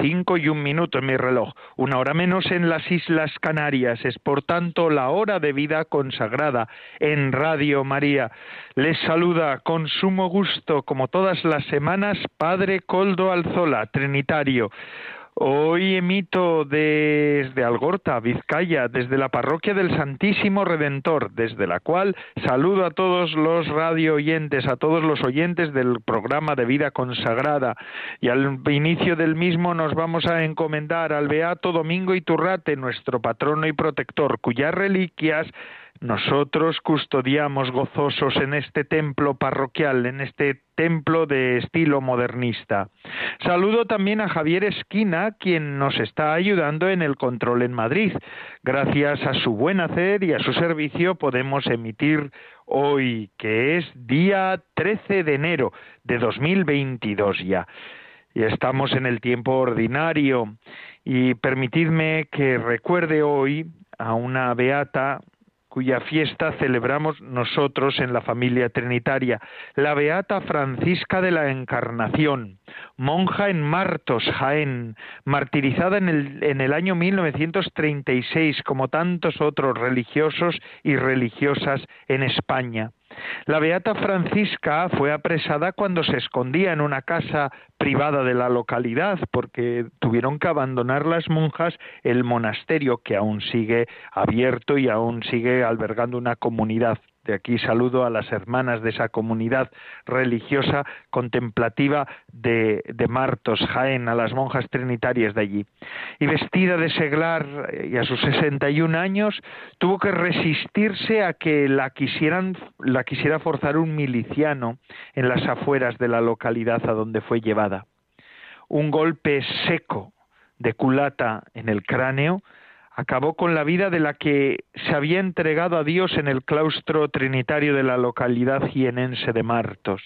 cinco y un minuto en mi reloj, una hora menos en las Islas Canarias. Es por tanto la hora de vida consagrada en Radio María. Les saluda con sumo gusto, como todas las semanas, Padre Coldo Alzola, Trinitario. Hoy emito desde Algorta, Vizcaya, desde la parroquia del Santísimo Redentor, desde la cual saludo a todos los radio oyentes, a todos los oyentes del programa de vida consagrada. Y al inicio del mismo nos vamos a encomendar al Beato Domingo Iturrate, nuestro patrono y protector, cuyas reliquias nosotros custodiamos gozosos en este templo parroquial, en este templo de estilo modernista. Saludo también a Javier Esquina, quien nos está ayudando en el control en Madrid. Gracias a su buen hacer y a su servicio podemos emitir hoy, que es día 13 de enero de 2022 ya. Y estamos en el tiempo ordinario. Y permitidme que recuerde hoy a una beata cuya fiesta celebramos nosotros en la familia trinitaria, la Beata Francisca de la Encarnación, monja en Martos, Jaén, martirizada en el, en el año 1936, como tantos otros religiosos y religiosas en España. La beata Francisca fue apresada cuando se escondía en una casa privada de la localidad porque tuvieron que abandonar las monjas el monasterio que aún sigue abierto y aún sigue albergando una comunidad de aquí saludo a las hermanas de esa comunidad religiosa contemplativa de, Martos, Jaén, a las monjas trinitarias de allí. Y vestida de seglar eh, y a sus 61 años, tuvo que resistirse a que la, quisieran, la quisiera forzar un miliciano en las afueras de la localidad a donde fue llevada. Un golpe seco de culata en el cráneo acabó con la vida de la que se había entregado a Dios en el claustro trinitario de la localidad jienense de Martos.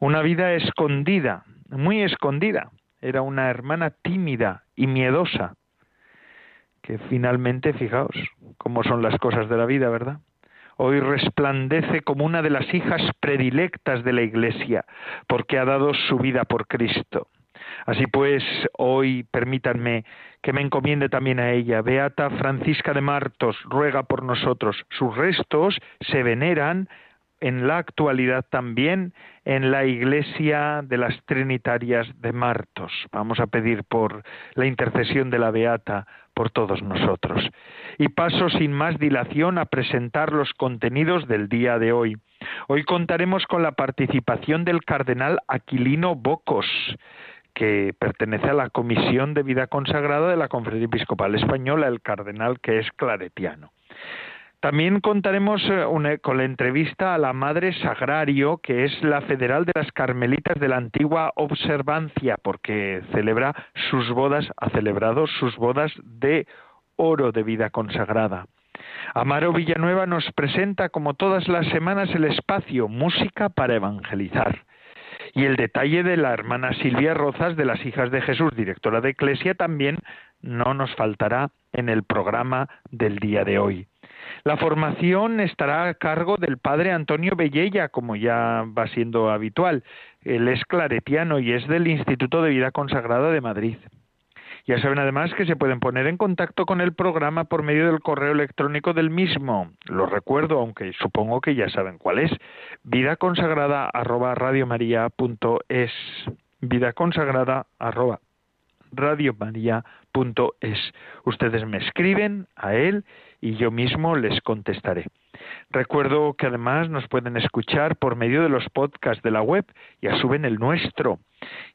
Una vida escondida, muy escondida. Era una hermana tímida y miedosa, que finalmente, fijaos cómo son las cosas de la vida, ¿verdad? Hoy resplandece como una de las hijas predilectas de la Iglesia, porque ha dado su vida por Cristo. Así pues, hoy permítanme que me encomiende también a ella. Beata Francisca de Martos, ruega por nosotros. Sus restos se veneran en la actualidad también en la iglesia de las Trinitarias de Martos. Vamos a pedir por la intercesión de la Beata por todos nosotros. Y paso sin más dilación a presentar los contenidos del día de hoy. Hoy contaremos con la participación del cardenal Aquilino Bocos, que pertenece a la Comisión de Vida Consagrada de la Conferencia Episcopal Española, el cardenal que es claretiano. También contaremos eh, con la entrevista a la Madre Sagrario, que es la federal de las Carmelitas de la antigua observancia, porque celebra sus bodas, ha celebrado sus bodas de oro de vida consagrada. Amaro Villanueva nos presenta, como todas las semanas, el espacio Música para Evangelizar. Y el detalle de la hermana Silvia Rozas de las Hijas de Jesús, directora de Iglesia, también no nos faltará en el programa del día de hoy. La formación estará a cargo del padre Antonio Bellella, como ya va siendo habitual. Él es claretiano y es del Instituto de Vida Consagrada de Madrid. Ya saben además que se pueden poner en contacto con el programa por medio del correo electrónico del mismo. Lo recuerdo, aunque supongo que ya saben cuál es. Vida consagrada arroba radiomaria.es. Vida consagrada. Ustedes me escriben a él y yo mismo les contestaré. Recuerdo que además nos pueden escuchar por medio de los podcasts de la web, ya suben el nuestro.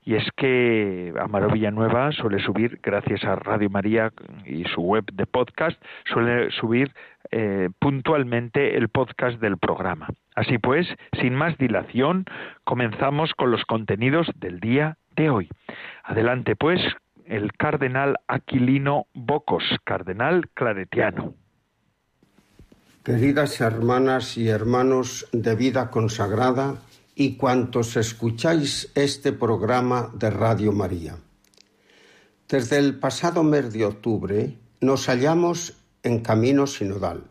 Y es que Amaro Villanueva suele subir, gracias a Radio María y su web de podcast, suele subir eh, puntualmente el podcast del programa. Así pues, sin más dilación, comenzamos con los contenidos del día de hoy. Adelante, pues, el cardenal Aquilino Bocos, cardenal claretiano. queridas hermanas y hermanos de vida consagrada y cuantos escucháis este programa de Radio María. Desde el pasado mes de octubre nos hallamos en camino sinodal.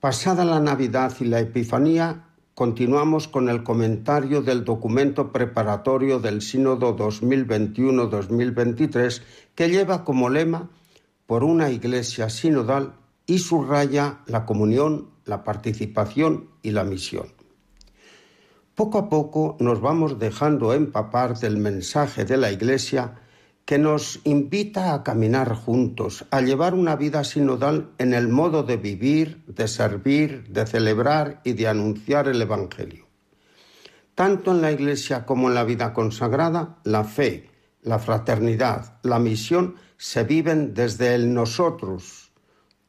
Pasada la Navidad y la Epifanía, continuamos con el comentario del documento preparatorio del Sínodo 2021-2023 que lleva como lema por una iglesia sinodal y subraya la comunión, la participación y la misión. Poco a poco nos vamos dejando empapar del mensaje de la Iglesia que nos invita a caminar juntos, a llevar una vida sinodal en el modo de vivir, de servir, de celebrar y de anunciar el Evangelio. Tanto en la Iglesia como en la vida consagrada, la fe, la fraternidad, la misión se viven desde el nosotros,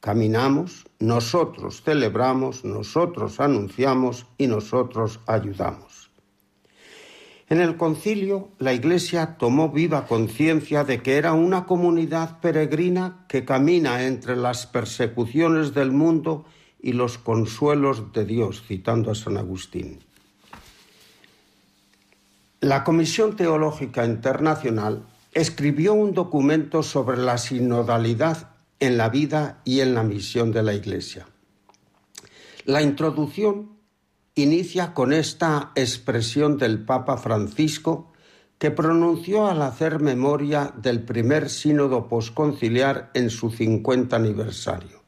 Caminamos, nosotros celebramos, nosotros anunciamos y nosotros ayudamos. En el concilio, la Iglesia tomó viva conciencia de que era una comunidad peregrina que camina entre las persecuciones del mundo y los consuelos de Dios, citando a San Agustín. La Comisión Teológica Internacional escribió un documento sobre la sinodalidad en la vida y en la misión de la Iglesia. La introducción inicia con esta expresión del Papa Francisco que pronunció al hacer memoria del primer sínodo posconciliar en su 50 aniversario.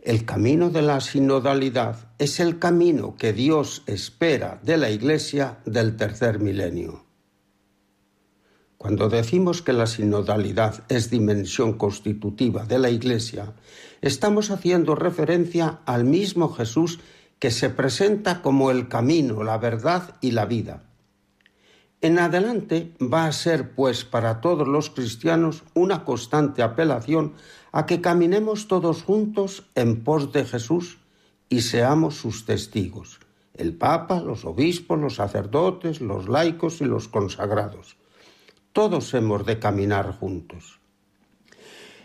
El camino de la sinodalidad es el camino que Dios espera de la Iglesia del tercer milenio. Cuando decimos que la sinodalidad es dimensión constitutiva de la Iglesia, estamos haciendo referencia al mismo Jesús que se presenta como el camino, la verdad y la vida. En adelante va a ser, pues, para todos los cristianos una constante apelación a que caminemos todos juntos en pos de Jesús y seamos sus testigos, el Papa, los obispos, los sacerdotes, los laicos y los consagrados todos hemos de caminar juntos.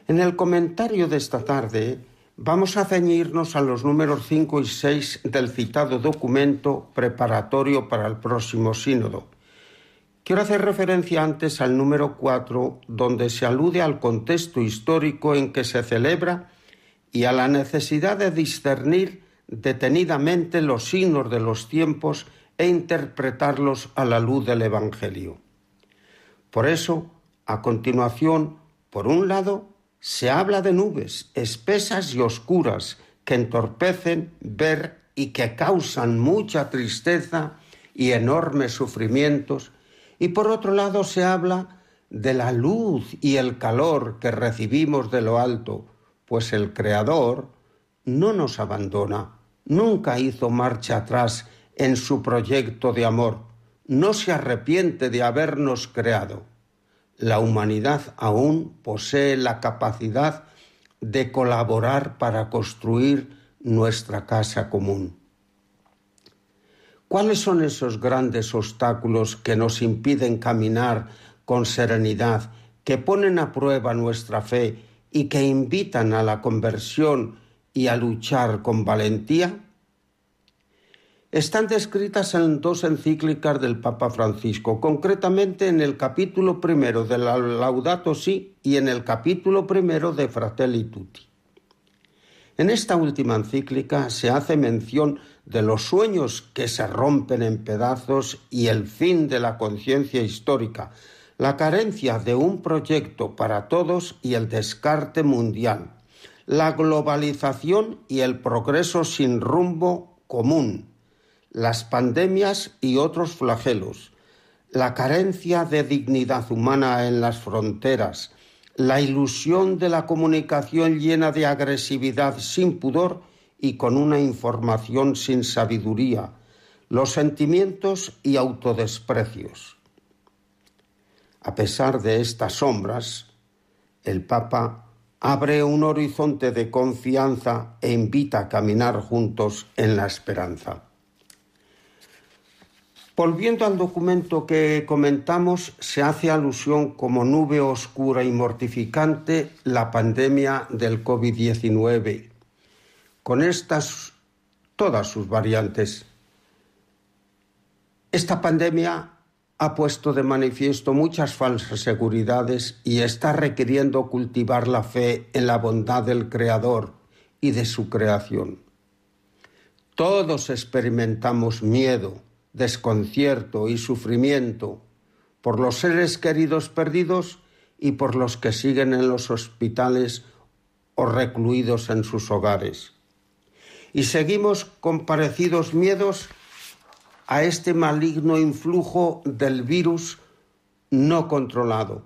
En el comentario de esta tarde vamos a ceñirnos a los números 5 y 6 del citado documento preparatorio para el próximo sínodo. Quiero hacer referencia antes al número 4, donde se alude al contexto histórico en que se celebra y a la necesidad de discernir detenidamente los signos de los tiempos e interpretarlos a la luz del Evangelio. Por eso, a continuación, por un lado, se habla de nubes espesas y oscuras que entorpecen ver y que causan mucha tristeza y enormes sufrimientos, y por otro lado se habla de la luz y el calor que recibimos de lo alto, pues el Creador no nos abandona, nunca hizo marcha atrás en su proyecto de amor, no se arrepiente de habernos creado. La humanidad aún posee la capacidad de colaborar para construir nuestra casa común. ¿Cuáles son esos grandes obstáculos que nos impiden caminar con serenidad, que ponen a prueba nuestra fe y que invitan a la conversión y a luchar con valentía? Están descritas en dos encíclicas del Papa Francisco, concretamente en el capítulo primero de la Laudato Si y en el capítulo primero de Fratelli Tutti. En esta última encíclica se hace mención de los sueños que se rompen en pedazos y el fin de la conciencia histórica, la carencia de un proyecto para todos y el descarte mundial, la globalización y el progreso sin rumbo común, las pandemias y otros flagelos, la carencia de dignidad humana en las fronteras, la ilusión de la comunicación llena de agresividad sin pudor y con una información sin sabiduría, los sentimientos y autodesprecios. A pesar de estas sombras, el Papa abre un horizonte de confianza e invita a caminar juntos en la esperanza. Volviendo al documento que comentamos, se hace alusión como nube oscura y mortificante la pandemia del COVID-19, con estas todas sus variantes. Esta pandemia ha puesto de manifiesto muchas falsas seguridades y está requiriendo cultivar la fe en la bondad del Creador y de su creación. Todos experimentamos miedo, desconcierto y sufrimiento por los seres queridos perdidos y por los que siguen en los hospitales o recluidos en sus hogares. Y seguimos con parecidos miedos a este maligno influjo del virus no controlado.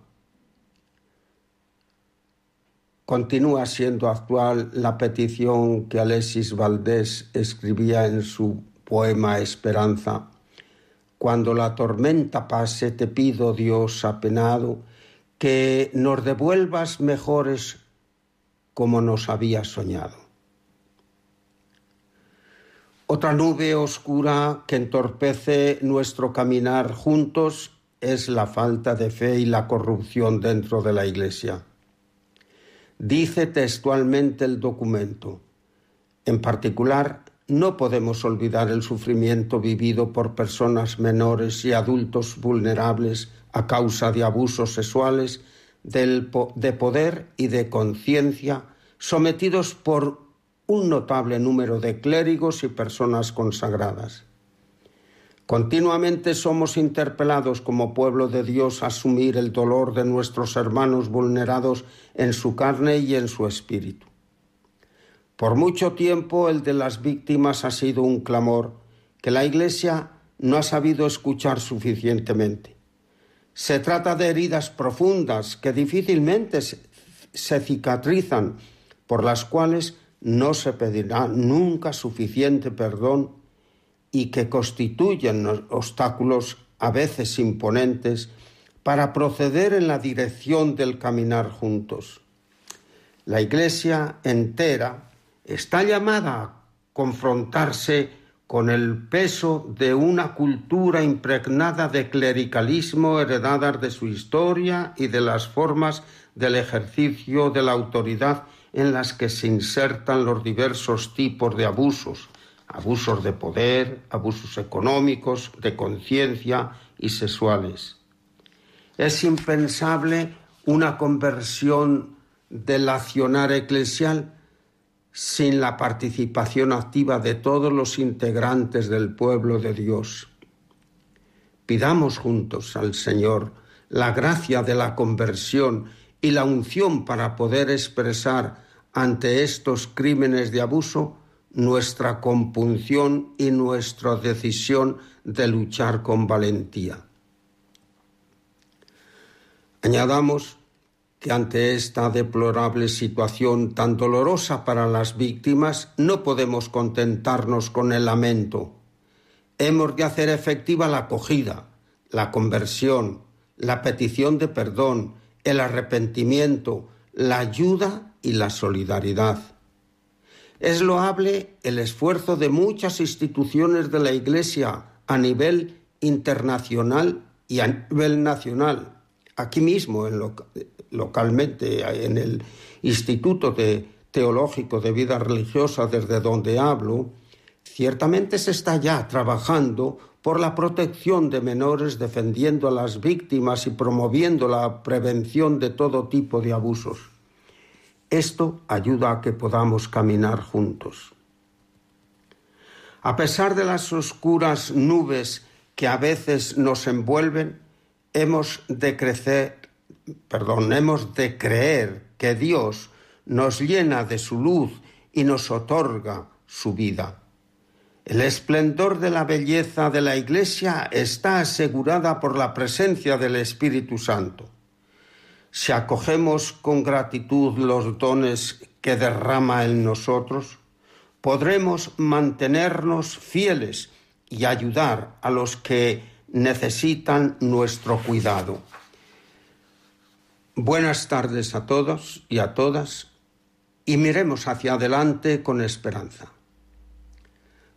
Continúa siendo actual la petición que Alexis Valdés escribía en su poema Esperanza. Cuando la tormenta pase, te pido, Dios apenado, que nos devuelvas mejores como nos habías soñado. Otra nube oscura que entorpece nuestro caminar juntos es la falta de fe y la corrupción dentro de la Iglesia. Dice textualmente el documento. En particular, no podemos olvidar el sufrimiento vivido por personas menores y adultos vulnerables a causa de abusos sexuales, de poder y de conciencia, sometidos por un notable número de clérigos y personas consagradas. Continuamente somos interpelados como pueblo de Dios a asumir el dolor de nuestros hermanos vulnerados en su carne y en su espíritu. Por mucho tiempo el de las víctimas ha sido un clamor que la Iglesia no ha sabido escuchar suficientemente. Se trata de heridas profundas que difícilmente se cicatrizan, por las cuales no se pedirá nunca suficiente perdón y que constituyen obstáculos a veces imponentes para proceder en la dirección del caminar juntos. La Iglesia entera está llamada a confrontarse con el peso de una cultura impregnada de clericalismo heredadas de su historia y de las formas del ejercicio de la autoridad en las que se insertan los diversos tipos de abusos, abusos de poder, abusos económicos, de conciencia y sexuales. Es impensable una conversión del accionar eclesial sin la participación activa de todos los integrantes del pueblo de Dios. Pidamos juntos al Señor la gracia de la conversión y la unción para poder expresar ante estos crímenes de abuso nuestra compunción y nuestra decisión de luchar con valentía. Añadamos que ante esta deplorable situación tan dolorosa para las víctimas no podemos contentarnos con el lamento. Hemos de hacer efectiva la acogida, la conversión, la petición de perdón, el arrepentimiento, la ayuda y la solidaridad. Es loable el esfuerzo de muchas instituciones de la Iglesia a nivel internacional y a nivel nacional. Aquí mismo, en localmente, en el Instituto Teológico de Vida Religiosa desde donde hablo, ciertamente se está ya trabajando por la protección de menores, defendiendo a las víctimas y promoviendo la prevención de todo tipo de abusos. Esto ayuda a que podamos caminar juntos. A pesar de las oscuras nubes que a veces nos envuelven, hemos de crecer, perdón, hemos de creer que Dios nos llena de su luz y nos otorga su vida. El esplendor de la belleza de la Iglesia está asegurada por la presencia del Espíritu Santo. Si acogemos con gratitud los dones que derrama en nosotros, podremos mantenernos fieles y ayudar a los que necesitan nuestro cuidado. Buenas tardes a todos y a todas y miremos hacia adelante con esperanza.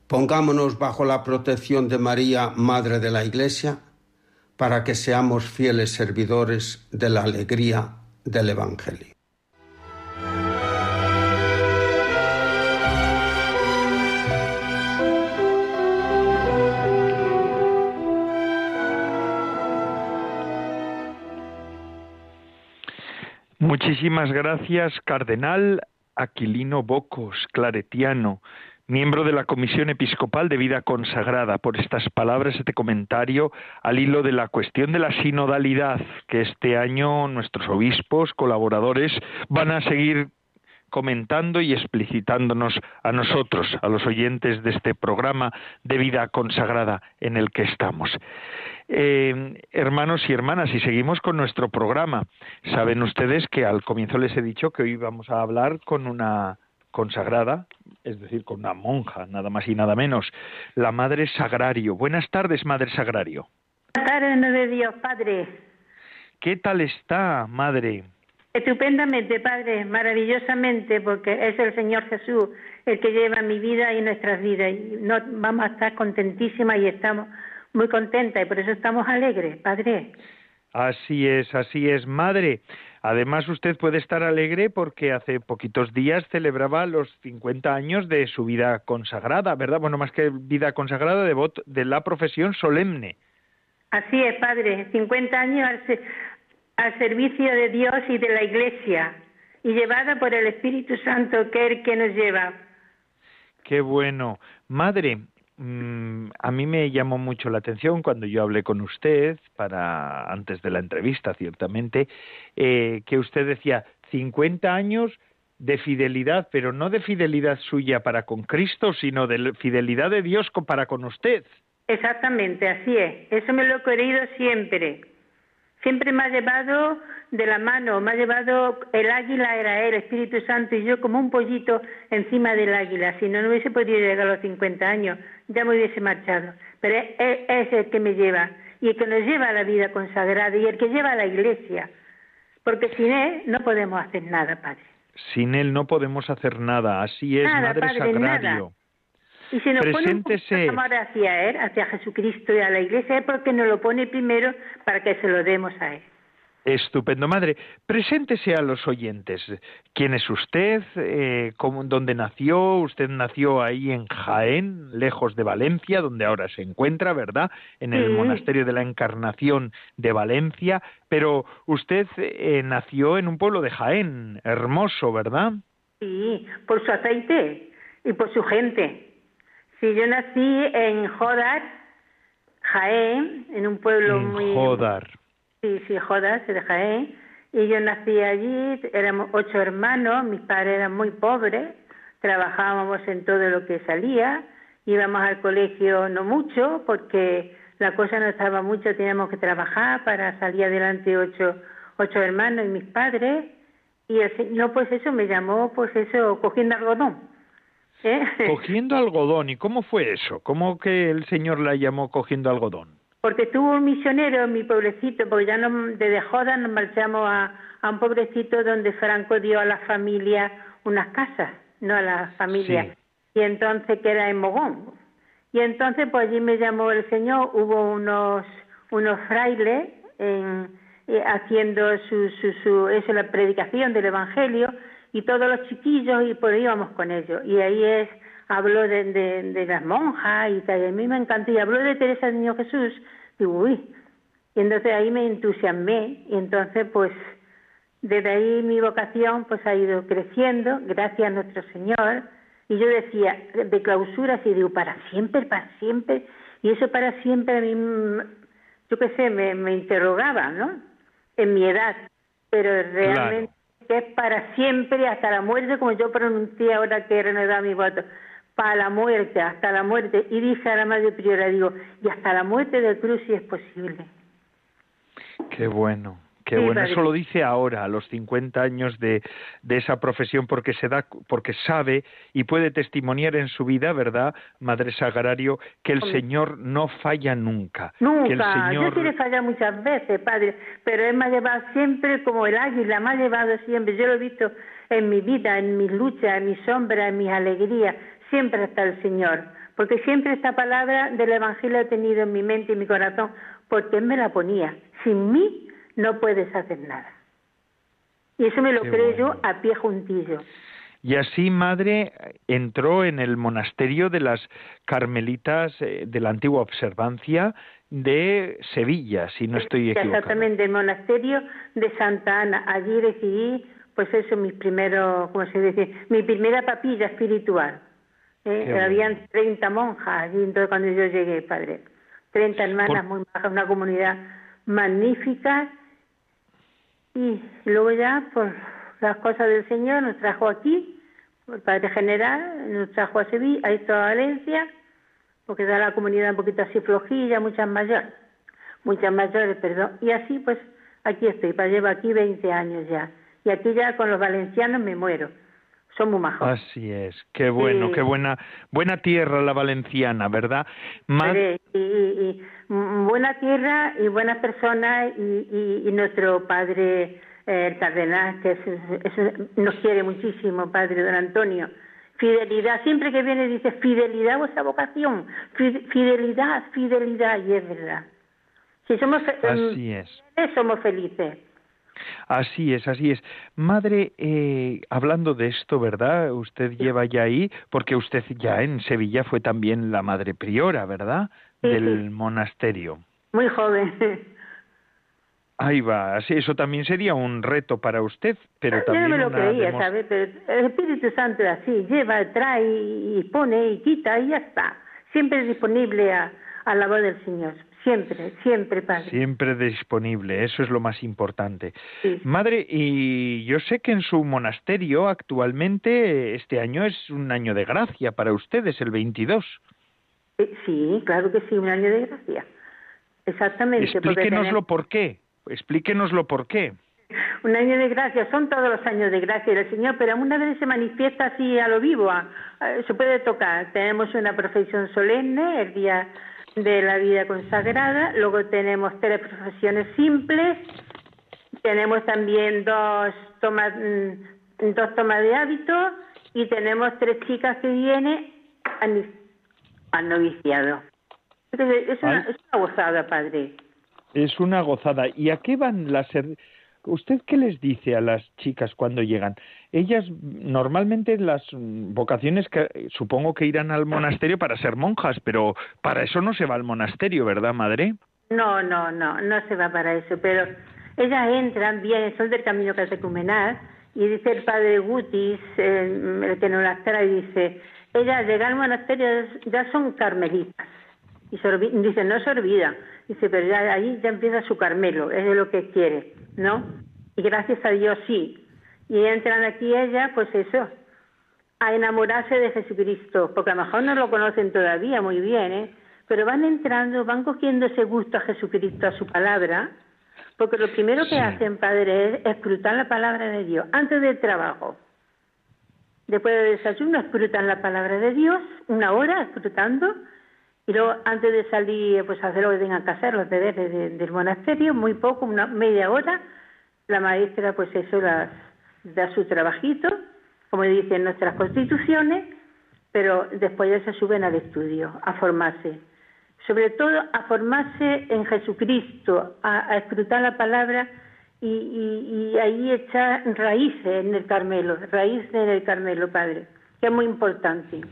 Pongámonos bajo la protección de María, Madre de la Iglesia, para que seamos fieles servidores de la alegría del Evangelio. Muchísimas gracias, Cardenal Aquilino Bocos, claretiano, miembro de la Comisión Episcopal de Vida Consagrada, por estas palabras, este comentario al hilo de la cuestión de la sinodalidad, que este año nuestros obispos, colaboradores, van a seguir comentando y explicitándonos a nosotros, a los oyentes de este programa de vida consagrada en el que estamos. Eh, hermanos y hermanas, y seguimos con nuestro programa. Saben ustedes que al comienzo les he dicho que hoy vamos a hablar con una consagrada, es decir, con una monja, nada más y nada menos, la Madre Sagrario. Buenas tardes, Madre Sagrario. Buenas tardes, de Dios, Padre. ¿Qué tal está, Madre? Estupendamente, Padre, maravillosamente, porque es el Señor Jesús el que lleva mi vida y nuestras vidas. Y no, vamos a estar contentísimas y estamos muy contentas y por eso estamos alegres, Padre. Así es, así es, Madre. Además, usted puede estar alegre porque hace poquitos días celebraba los 50 años de su vida consagrada, ¿verdad? Bueno, más que vida consagrada, de, de la profesión solemne. Así es, Padre. 50 años al servicio de Dios y de la Iglesia y llevada por el Espíritu Santo que es el que nos lleva. Qué bueno. Madre, mm, a mí me llamó mucho la atención cuando yo hablé con usted, para antes de la entrevista, ciertamente, eh, que usted decía 50 años de fidelidad, pero no de fidelidad suya para con Cristo, sino de fidelidad de Dios para con usted. Exactamente, así es. Eso me lo he querido siempre. Siempre me ha llevado de la mano, me ha llevado el águila era él, Espíritu Santo, y yo como un pollito encima del águila. Si no, no hubiese podido llegar a los 50 años, ya me hubiese marchado. Pero es, es el que me lleva, y el que nos lleva a la vida consagrada, y el que lleva a la iglesia. Porque sin él no podemos hacer nada, Padre. Sin él no podemos hacer nada, así es, Madre padre, Sagrario. Y si nos pone amor hacia Él, hacia Jesucristo y a la Iglesia, es porque nos lo pone primero para que se lo demos a Él. Estupendo, madre. Preséntese a los oyentes. ¿Quién es usted? Eh, cómo, ¿Dónde nació? Usted nació ahí en Jaén, lejos de Valencia, donde ahora se encuentra, ¿verdad? En el monasterio de la Encarnación de Valencia. Pero usted eh, nació en un pueblo de Jaén, hermoso, ¿verdad? Sí, por su aceite y por su gente. Sí, yo nací en Jodar, Jaén, en un pueblo en muy... Jodar. Sí, sí, Jodar, de Jaén. Y yo nací allí, éramos ocho hermanos, mis padres eran muy pobres, trabajábamos en todo lo que salía, íbamos al colegio no mucho, porque la cosa no estaba mucho, teníamos que trabajar para salir adelante ocho, ocho hermanos y mis padres. Y el Señor, pues eso me llamó, pues eso, cogiendo algodón ¿Eh? Cogiendo algodón, ¿y cómo fue eso? ¿Cómo que el Señor la llamó cogiendo algodón? Porque tuvo un misionero en mi pueblecito, porque ya no, desde Joda nos marchamos a, a un pobrecito donde Franco dio a la familia unas casas, no a la familia, y entonces que era en Mogón. Y entonces pues allí me llamó el Señor, hubo unos, unos frailes en, eh, haciendo su, su, su, eso, la predicación del Evangelio, y todos los chiquillos y por ahí íbamos con ellos. Y ahí es, habló de, de, las monjas y tal, y a mí me encantó, y habló de Teresa del Niño Jesús, y uy, y entonces ahí me entusiasmé, y entonces pues desde ahí mi vocación pues ha ido creciendo, gracias a nuestro Señor, y yo decía, de clausura, y digo, para siempre, para siempre, y eso para siempre a mí, yo qué sé, me, me interrogaba, ¿no? En mi edad, pero realmente que es para siempre, hasta la muerte, como yo pronuncié ahora que he renovado mi voto, para la muerte, hasta la muerte. Y dice a la Madre Priora, digo, y hasta la muerte de cruz si es posible. Qué bueno. Qué bueno, eso lo dice ahora, a los 50 años de, de, esa profesión, porque se da, porque sabe y puede testimoniar en su vida, ¿verdad, Madre Sagrario, que el Señor no falla nunca. Nunca, que el Señor... yo sí le falla muchas veces, Padre, pero Él me ha llevado siempre como el águila, me ha llevado siempre, yo lo he visto en mi vida, en mis luchas, en mis sombras, en mis alegrías, siempre está el Señor, porque siempre esta palabra del Evangelio he tenido en mi mente y mi corazón, porque Él me la ponía. Sin mí no puedes hacer nada. Y eso me lo creo yo a pie juntillo. Y así, madre, entró en el monasterio de las Carmelitas eh, de la antigua observancia de Sevilla, si no estoy equivocado. Exactamente, el monasterio de Santa Ana. Allí recibí, pues eso, mis primeros, ¿cómo se dice? Mi primera papilla espiritual. ¿eh? Habían 30 monjas allí, entonces cuando yo llegué, padre. 30 hermanas muy bajas, una comunidad magnífica. Y luego ya, por las cosas del Señor, nos trajo aquí, el Padre General, nos trajo a Sevilla, a esto Valencia, porque da la comunidad un poquito así flojilla, muchas mayores, muchas mayores, perdón. Y así pues aquí estoy, para llevo aquí 20 años ya. Y aquí ya con los valencianos me muero. Son muy majos. Así es, qué bueno, qué buena buena tierra la valenciana, ¿verdad? y, buena tierra y buenas personas y, y, nuestro padre eh, el cardenal, que nos quiere muchísimo, padre don Antonio Fidelidad, siempre que viene dice fidelidad a vuestra vocación, fidelidad, fidelidad, y es verdad. Si somos así es. somos felices. Así es, así es. Madre, eh, hablando de esto, ¿verdad? Usted lleva ya ahí, porque usted ya en Sevilla fue también la madre priora, ¿verdad? Del monasterio. Muy joven. Ahí va, así eso también sería un reto para usted, pero también Yo no me lo creía, ¿sabes? Pero el Espíritu Santo es así, lleva, trae y pone y quita y ya está. Siempre disponible a, la voz del Señor, siempre, siempre, Padre. Siempre disponible, eso es lo más importante. Madre, y yo sé que en su monasterio actualmente este año es un año de gracia para ustedes, el 22. Eh, sí, claro que sí, un año de gracia. Exactamente. Explíquenoslo por qué. Explíquenoslo por qué. Un año de gracia, son todos los años de gracia del Señor, pero una vez se manifiesta así a lo vivo, se puede tocar. Tenemos una profesión solemne, el día de la vida consagrada, luego tenemos tres profesiones simples, tenemos también dos tomas, mm, dos tomas de hábito y tenemos tres chicas que vienen al noviciado. Es una, es una gozada, padre. Es una gozada. ¿Y a qué van las... ¿Usted qué les dice a las chicas cuando llegan? Ellas normalmente las vocaciones que supongo que irán al monasterio para ser monjas, pero para eso no se va al monasterio, ¿verdad, madre? No, no, no, no se va para eso, pero ellas entran, bien, son del camino catecumenal, y dice el padre Gutis, el que nos las trae, dice, ellas llegan al monasterio ya son carmelitas, y dice, no se olvida, Dice, pero ya ahí ya empieza su Carmelo, es de lo que quiere, ¿no? Y gracias a Dios sí. Y entran aquí ella, pues eso, a enamorarse de Jesucristo, porque a lo mejor no lo conocen todavía muy bien, ¿eh? Pero van entrando, van cogiendo ese gusto a Jesucristo, a su palabra, porque lo primero que hacen, Padre, es escrutar la palabra de Dios, antes del trabajo. Después del desayuno, escrutan la palabra de Dios, una hora escrutando, y luego, antes de salir, pues hacer lo que tengan que hacer, los deberes del monasterio, muy poco, una media hora, la maestra, pues eso, las, da su trabajito, como dicen nuestras constituciones, pero después ya se suben al estudio, a formarse. Sobre todo a formarse en Jesucristo, a, escrutar la palabra y, y, ahí echar raíces en el Carmelo, raíces en el Carmelo, Padre, que es muy importante,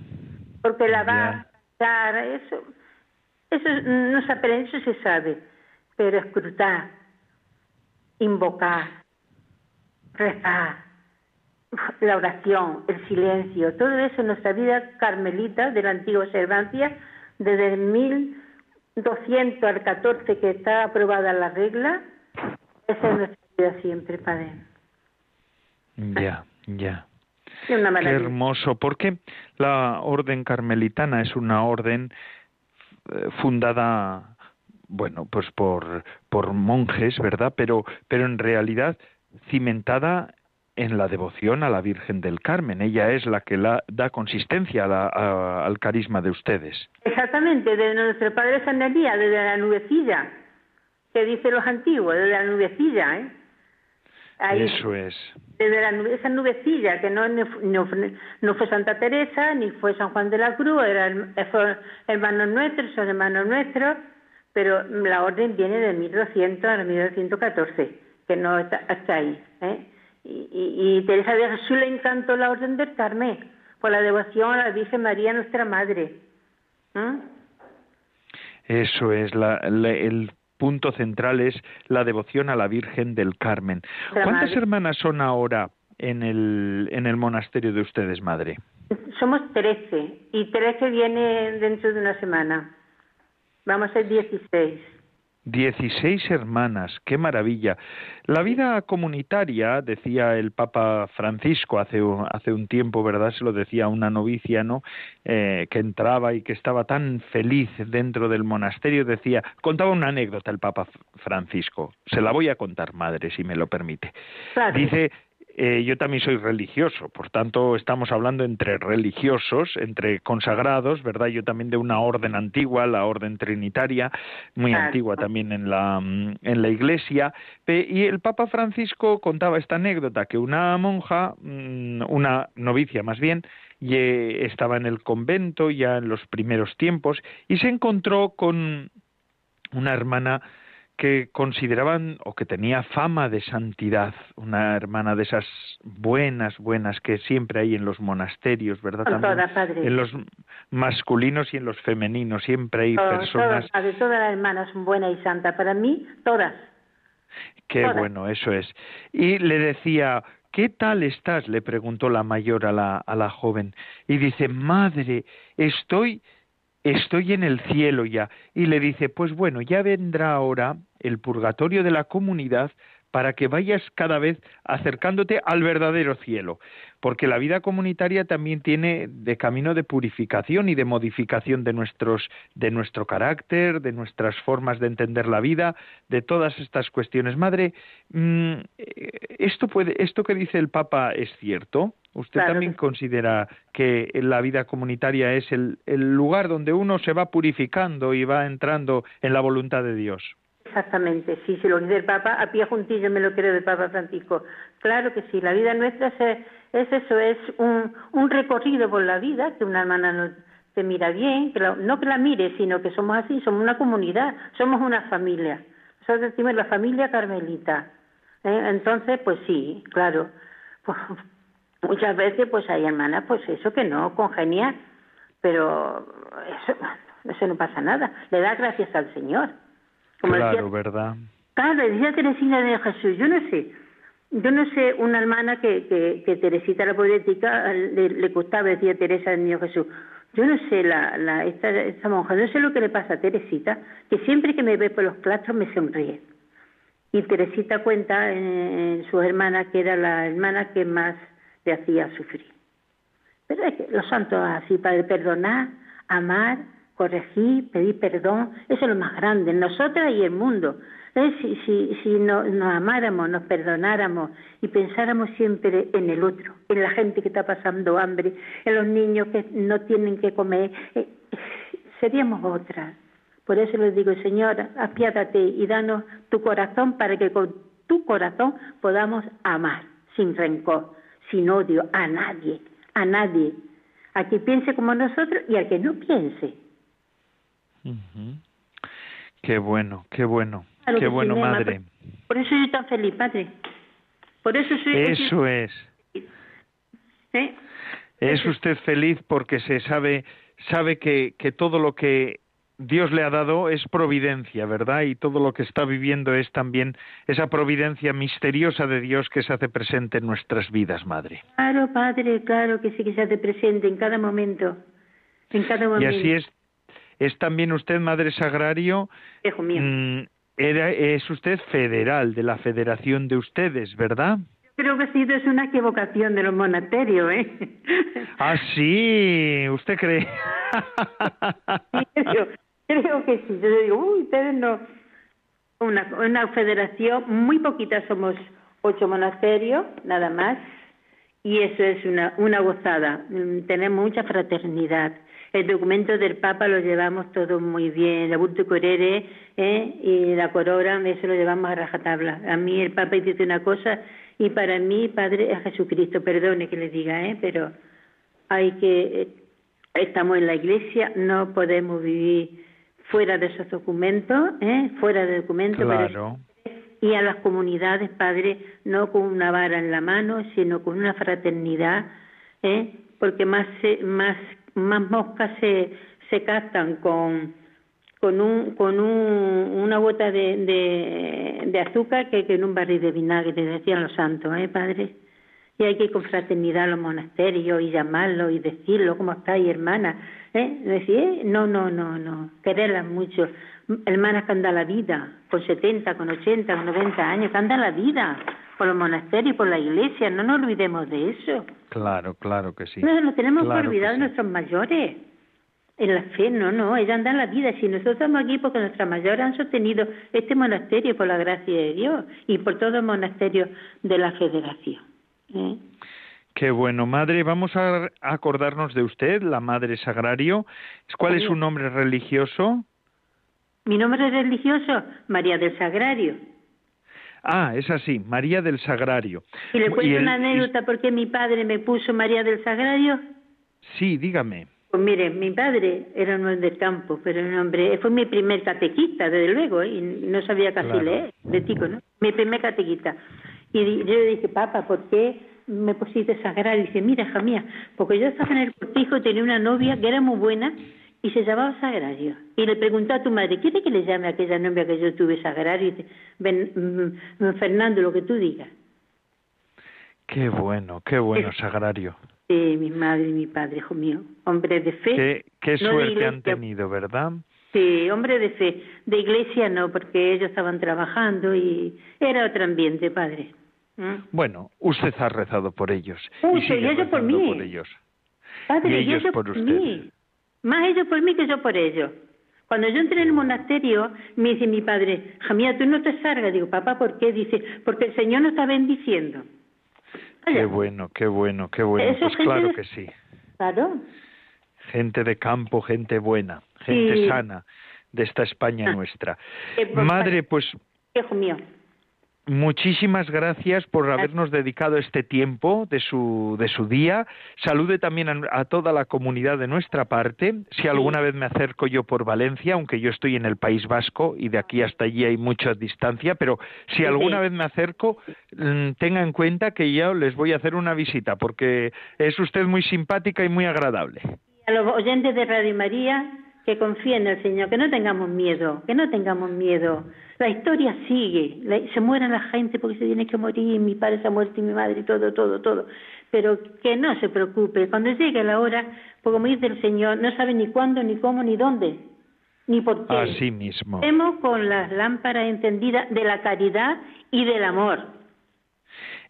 porque la va eso, eso no se aprende, eso se sabe, pero escrutar, invocar, rezar, la oración, el silencio, todo eso en nuestra vida carmelita de la antigua observancia, desde el 1200 al 14 que está aprobada la regla, esa es nuestra vida siempre, Padre. Ya, ya. Qué hermoso, porque la orden carmelitana es una orden eh, fundada, bueno, pues por, por monjes, ¿verdad? Pero, pero en realidad cimentada en la devoción a la Virgen del Carmen. Ella es la que la, da consistencia al carisma de ustedes. Exactamente, de nuestro Padre San Elías, desde la nubecilla, que dicen los antiguos, desde la nubecilla, ¿eh? Eso es. Desde la, esa nubecilla, que no, no, fue Santa Teresa, ni fue San Juan de la Cruz, eran hermanos nuestros, son hermanos nuestros, pero la orden viene de 1200 a 1214, que no está, ahí. ¿eh? y, Teresa de Jesús le encantó la Orden del Carmen, por la devoción a la Virgen María, nuestra Madre. Eso es, el punto central es la devoción a la Virgen del Carmen. ¿Cuántas hermanas son ahora en el, en el monasterio de ustedes, madre? Somos trece y trece viene dentro de una semana. Vamos a ser dieciséis. Dieciséis hermanas, qué maravilla. La vida comunitaria, decía el Papa Francisco hace, hace un tiempo, ¿verdad? Se lo decía a una novicia, ¿no? Eh, que entraba y que estaba tan feliz dentro del monasterio, decía, contaba una anécdota el Papa Francisco. Se la voy a contar, madre, si me lo permite. Dice, eh, yo también soy religioso, por tanto estamos hablando entre religiosos, entre consagrados, ¿verdad? Yo también de una orden antigua, la orden trinitaria, muy antigua también en la, mm, en la Iglesia. Y el Papa Francisco contaba esta anécdota, que una monja, mm, una novicia más bien, estaba en el convento ya en los primeros tiempos y se encontró con una hermana que consideraban o que tenía fama de santidad, una hermana de esas buenas, buenas que siempre hay en los monasterios, ¿verdad? También, en los masculinos y en los femeninos, siempre hay personas. Todas, todas las hermanas son buenas y santas, para mí, todas. Qué bueno, eso es. Y le decía, ¿qué tal estás? le preguntó la mayor a la, a la joven. Y dice, madre, estoy estoy en el cielo ya. Y le dice, pues bueno, ya vendrá ahora el purgatorio de la comunidad para que vayas cada vez acercándote al verdadero cielo, porque la vida comunitaria también tiene de camino de purificación y de modificación de nuestros de nuestro carácter, de nuestras formas de entender la vida, de todas estas cuestiones. Madre, mm, esto puede esto que dice el Papa es cierto? ¿Usted también considera que la vida comunitaria es el, el lugar donde uno se va purificando y va entrando en la voluntad de Dios? Exactamente, sí, si lo dice el Papa, a pie juntillo me lo quiere del Papa Francisco. Claro que sí, la vida nuestra es, es eso, es un, un, recorrido por la vida, que una hermana no te mira bien, que no que la mire, sino que somos así, somos una comunidad, somos una familia. Nosotros decimos la familia carmelita. ¿eh? Entonces, pues sí, claro, muchas veces pues hay hermanas, pues eso que no congenia, pero eso, eso no pasa nada, le da gracias al Señor claro, ¿verdad? Claro, decía Teresina de Jesús, yo no sé, yo no sé una hermana que, que, que Teresita la poética le, le gustaba, decía Teresa del Niño Jesús. Yo no sé, la, la, esta, esta monja, no sé lo que le pasa a Teresita, que siempre que me ve por los claustros me sonríe. Y Teresita cuenta en, su hermana que era la hermana que más le hacía sufrir. Pero es que los santos así, para perdonar, amar, corregir, pedir perdón, eso es lo más grande, nosotras y el mundo. Si, si, si nos amáramos, nos perdonáramos y pensáramos siempre en el otro, en la gente que está pasando hambre, en los niños que no tienen que comer, eh, seríamos otras. Por eso les digo, Señor, apiádate y danos tu corazón para que con tu corazón podamos amar sin rencor, sin odio a nadie, a nadie, a que piense como nosotros y al que no piense. Qué bueno, qué bueno, qué bueno, madre. Por eso soy tan feliz, padre. Por eso soy. Eso es. Es usted feliz porque se sabe, sabe que, que todo lo que Dios le ha dado es providencia, ¿verdad? Y todo lo que está viviendo es también esa providencia misteriosa de Dios que se hace presente en nuestras vidas, madre. Claro, padre, claro que sí que se hace presente en cada momento. En cada momento. Y así es es también usted madre sagrario. Hijo mío. Mm, era, es usted federal de la federación de ustedes, ¿verdad? Creo que sí, es una equivocación de los monasterios, ¿eh? Ah, sí, ¿usted cree? creo, creo, que sí. Yo digo, uy, ustedes no. Una, una federación, muy poquitas somos ocho monasterios, nada más, y eso es una, una gozada. Mm, tenemos mucha fraternidad. El documento del Papa lo llevamos todo muy bien, la Burto Corere ¿eh? y la Corora, eso lo llevamos a rajatabla. A mí el Papa dice una cosa y para mí, Padre, es Jesucristo, perdone que le diga, ¿eh? pero hay que, eh, estamos en la Iglesia, no podemos vivir fuera de esos documentos, ¿eh? fuera de documentos, claro. y a las comunidades, Padre, no con una vara en la mano, sino con una fraternidad, ¿eh? porque más, más, más moscas se, se captan con, con, un, con un, una gota de, de, azúcar que, en un barril de vinagre, decían los santos, ¿eh, Padre? y hay que ir con fraternidad a los monasterios y llamarlos y decirlo, ¿cómo estáis, hermana? ¿Eh? Decir, eh, no, no, no, no, quererlas mucho. Hermanas que andan la vida, con 70, con 80, con 90 años, que andan la vida por los monasterios, por la iglesia, no nos olvidemos de eso. Claro, claro que sí. No, no tenemos que olvidar de nuestros mayores. En la fe, no, no, ellas andan la vida. Si nosotros estamos aquí porque nuestras mayores han sostenido este monasterio por la gracia de Dios y por todos los monasterios de la federación. ¿eh? Qué bueno, madre. Vamos a acordarnos de usted, la madre Sagrario. ¿Cuál es su nombre religioso? Mi nombre religioso, María del Sagrario. Ah, es así, María del Sagrario. ¿Y le cuento una anécdota por qué mi padre me puso María del Sagrario? Sí, dígame. Pues mire, mi padre era un hombre del campo, pero un hombre, fue mi primer catequista, desde luego, y no sabía casi leer, de tico, ¿no? Mi primer catequista. Y yo le dije, papá, ¿por qué me pusiste sagrado? Y dice, mira, hija mía, porque yo estaba en el cortijo y tenía una novia que era muy buena y se llamaba Sagrario. Y le preguntó a tu madre, ¿quiere que le llame a aquella novia que yo tuve Sagrario? Y dice, ven, mm, mm, Fernando, lo que tú digas. Qué bueno, qué bueno, Sagrario. Sí, mi madre y mi padre, hijo mío, hombre de fe. Qué, suerte han tenido, ¿verdad? Sí, hombre de fe. De iglesia no, porque ellos estaban trabajando y era otro ambiente, padre. ¿Mm? Bueno, usted ha rezado por ellos. y, ellos por mí. ellos. Padre, y ellos, por, usted. Mí. Más ellos por mí que yo por ellos. Cuando yo entré en el monasterio, me dice mi padre, Jamía, tú no te salgas. Digo, papá, ¿por qué? Dice, porque el Señor nos está bendiciendo. Qué bueno, qué bueno, qué bueno. pues claro que sí. Claro. Gente de campo, gente buena, gente sana de esta España ah. nuestra. Madre, pues... Hijo mío. Muchísimas gracias por habernos dedicado este tiempo de su, de su día. Salude también a, toda la comunidad de nuestra parte. Si alguna vez me acerco yo por Valencia, aunque yo estoy en el País Vasco y de aquí hasta allí hay mucha distancia, pero si alguna vez me acerco, mm, tenga en cuenta que yo les voy a hacer una visita porque es usted muy simpática y muy agradable. A los oyentes de Radio María, que confíen en el Señor, que no tengamos miedo, que no tengamos miedo. La historia sigue, se muere la gente porque se tiene que morir, mi padre se ha muerto y mi madre y todo, todo, todo. Pero que no se preocupe, cuando llegue la hora, pues como dice el Señor, no sabe ni cuándo, ni cómo, ni dónde, ni por qué. Así mismo. Estemos con las lámparas encendidas de la caridad y del amor.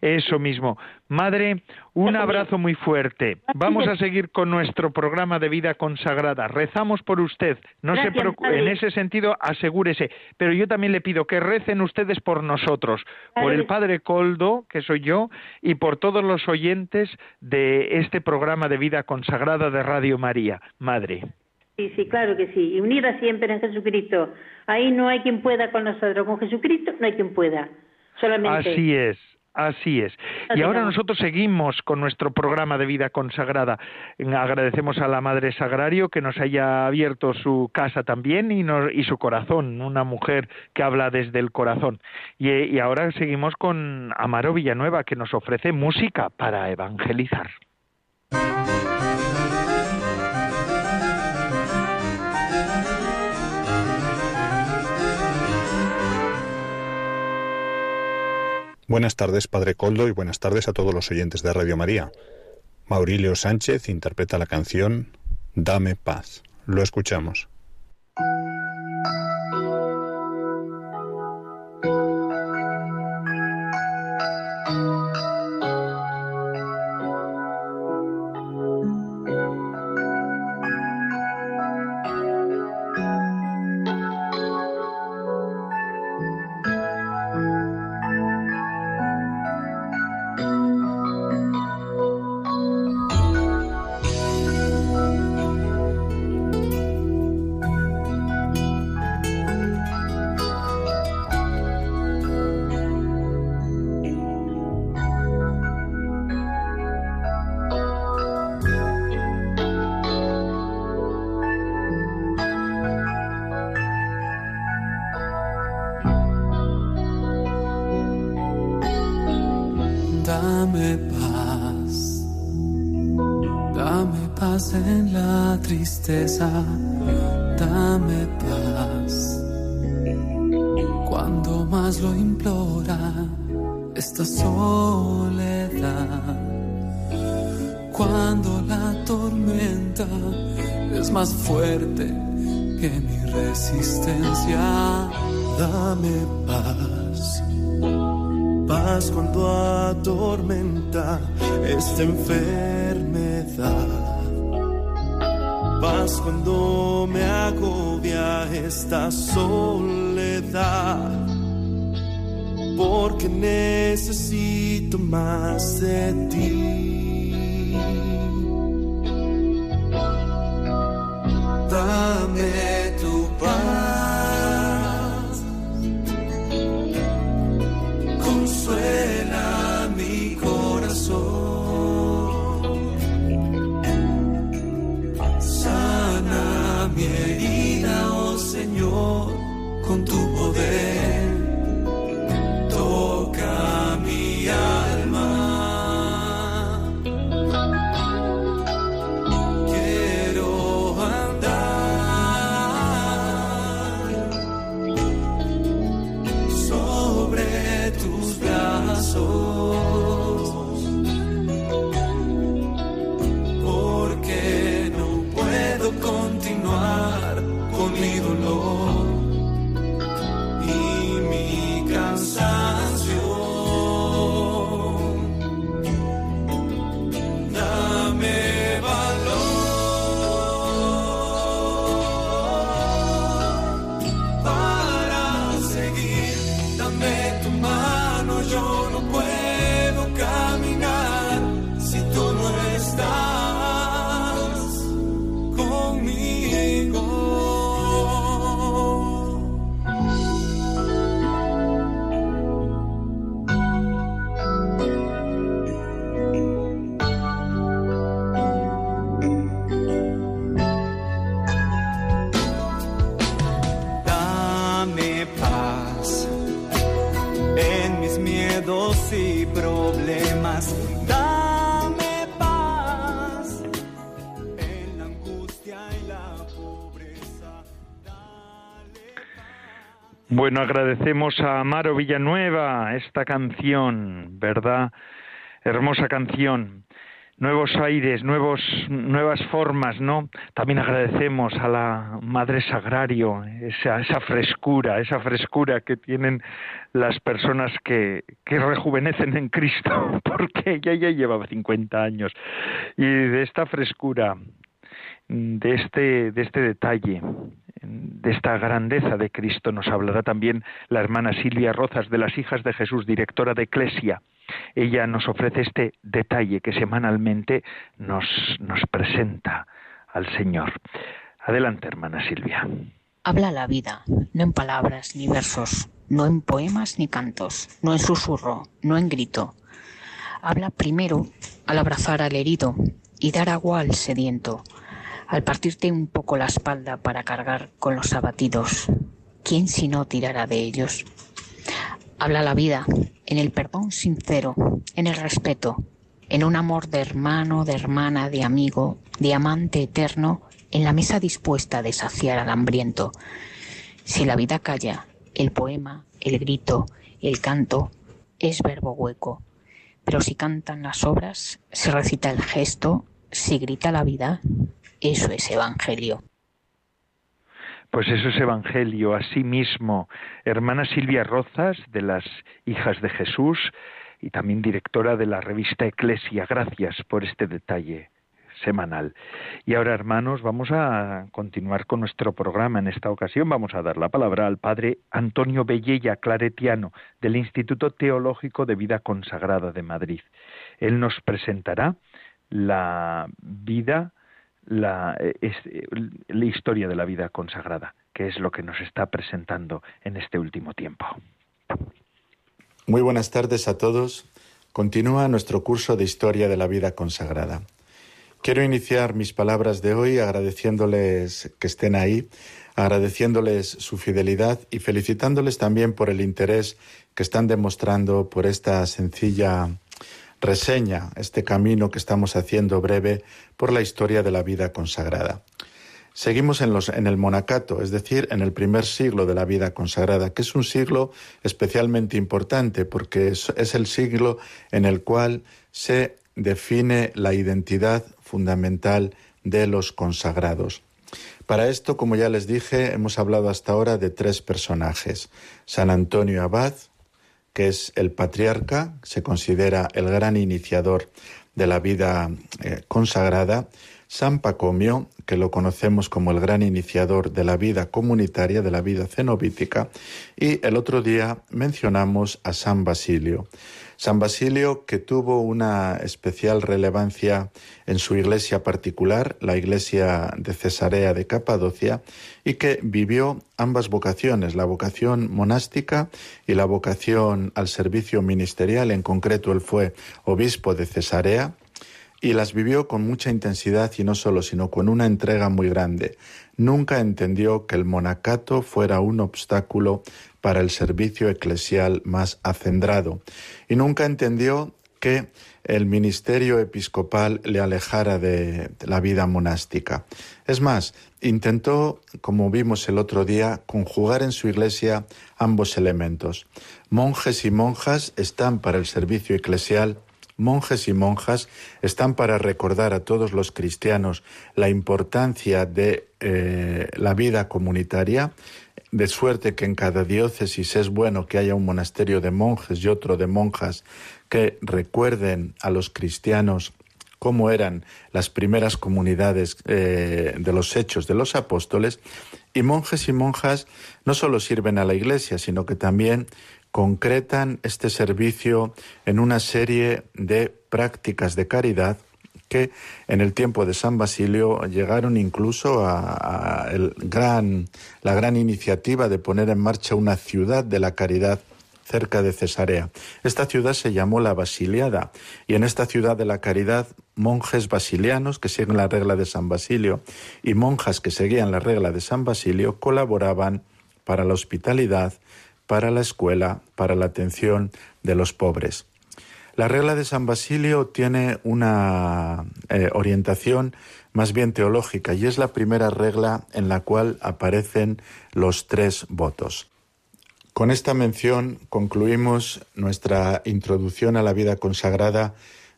Eso mismo. Madre, un abrazo muy fuerte. Vamos a seguir con nuestro programa de vida consagrada. Rezamos por usted. No se preocupe. En ese sentido, asegúrese. Pero yo también le pido que recen ustedes por nosotros, por el Padre Coldo, que soy yo, y por todos los oyentes de este programa de vida consagrada de Radio María. Madre. Sí, sí, claro que sí. Y unida siempre en Jesucristo. Ahí no hay quien pueda con nosotros. Con Jesucristo no hay quien pueda. Solamente. Así es. Así es. Y ahora nosotros seguimos con nuestro programa de vida consagrada. Agradecemos a la Madre Sagrario que nos haya abierto su casa también y, y su corazón, una mujer que habla desde el corazón. Y, y ahora seguimos con Amaro Villanueva que nos ofrece música para evangelizar. Buenas tardes, Padre Coldo, y buenas tardes a todos los oyentes de Radio María. Maurilio Sánchez interpreta la canción Dame paz. Lo escuchamos. Más fuerte que mi resistencia, dame paz paz cuando atormenta esta enfermedad. Paz cuando me agobia esta soledad. Porque necesito más de ti. Bueno, agradecemos a Amaro Villanueva esta canción, ¿verdad? Hermosa canción. Nuevos aires, nuevos, nuevas formas, ¿no? También agradecemos a la Madre Sagrario esa, frescura, esa frescura que tienen las personas que, que rejuvenecen en Cristo, porque ella ya llevaba 50 años. Y de esta frescura, de este, de este detalle, de esta grandeza de Cristo nos hablará también la hermana Silvia Rozas de las Hijas de Jesús, directora de Eclesia. Ella nos ofrece este detalle que semanalmente nos, nos presenta al Señor. Adelante, hermana Silvia. Habla la vida, no en palabras ni versos, no en poemas ni cantos, no en susurro, no en grito. Habla primero al abrazar al herido y dar agua al sediento al partirte un poco la espalda para cargar con los abatidos, ¿quién si no tirará de ellos? Habla la vida en el perdón sincero, en el respeto, en un amor de hermano, de hermana, de amigo, de amante eterno, en la mesa dispuesta a saciar al hambriento. Si la vida calla, el poema, el grito, el canto, es verbo hueco. Pero si cantan las obras, se recita el gesto, si grita la vida, eso es Evangelio. Pues eso es Evangelio, así mismo. Hermana Silvia Rozas, de las Hijas de Jesús, y también directora de la revista Eclesia. Gracias por este detalle semanal. Y ahora, hermanos, vamos a continuar con nuestro programa. En esta ocasión vamos a dar la palabra al padre Antonio Bellella Claretiano, del Instituto Teológico de Vida Consagrada de Madrid. Él nos presentará la vida la, eh, eh, la historia de la vida consagrada, que es lo que nos está presentando en este último tiempo. Muy buenas tardes a todos. Continúa nuestro curso de historia de la vida consagrada. Quiero iniciar mis palabras de hoy agradeciéndoles que estén ahí, agradeciéndoles su fidelidad y felicitándoles también por el interés que están demostrando por esta sencilla reseña este camino que estamos haciendo breve por la historia de la vida consagrada. Seguimos en, los, en el monacato, es decir, en el primer siglo de la vida consagrada, que es un siglo especialmente importante porque es, es el siglo en el cual se define la identidad fundamental de los consagrados. Para esto, como ya les dije, hemos hablado hasta ahora de tres personajes. San Antonio Abad, que es el patriarca, se considera el gran iniciador de la vida eh, consagrada, San Pacomio, que lo conocemos como el gran iniciador de la vida comunitaria, de la vida cenobítica, y el otro día mencionamos a San Basilio. San Basilio, que tuvo una especial relevancia en su iglesia particular, la iglesia de Cesarea de Capadocia, y que vivió ambas vocaciones, la vocación monástica y la vocación al servicio ministerial. En concreto, él fue obispo de Cesarea y las vivió con mucha intensidad y no solo, sino con una entrega muy grande. Nunca entendió que el monacato fuera un obstáculo para el servicio eclesial más acendrado y nunca entendió que el ministerio episcopal le alejara de la vida monástica. Es más, intentó, como vimos el otro día, conjugar en su iglesia ambos elementos. Monjes y monjas están para el servicio eclesial monjes y monjas están para recordar a todos los cristianos la importancia de eh, la vida comunitaria, de suerte que en cada diócesis es bueno que haya un monasterio de monjes y otro de monjas que recuerden a los cristianos cómo eran las primeras comunidades eh, de los hechos de los apóstoles, y monjes y monjas no solo sirven a la Iglesia, sino que también concretan este servicio en una serie de prácticas de caridad que en el tiempo de San Basilio llegaron incluso a, gran, la gran iniciativa de poner en marcha una ciudad de la caridad cerca de Cesarea. Esta ciudad se llamó la Basiliada y en esta ciudad de la caridad monjes basilianos que siguen la regla de San Basilio y monjas que seguían la regla de San Basilio colaboraban para la hospitalidad, para la escuela, para la atención de los pobres. La regla de San Basilio tiene una eh, orientación más bien teológica y es la primera regla en la cual aparecen los tres votos. Con esta mención concluimos nuestra introducción a la vida consagrada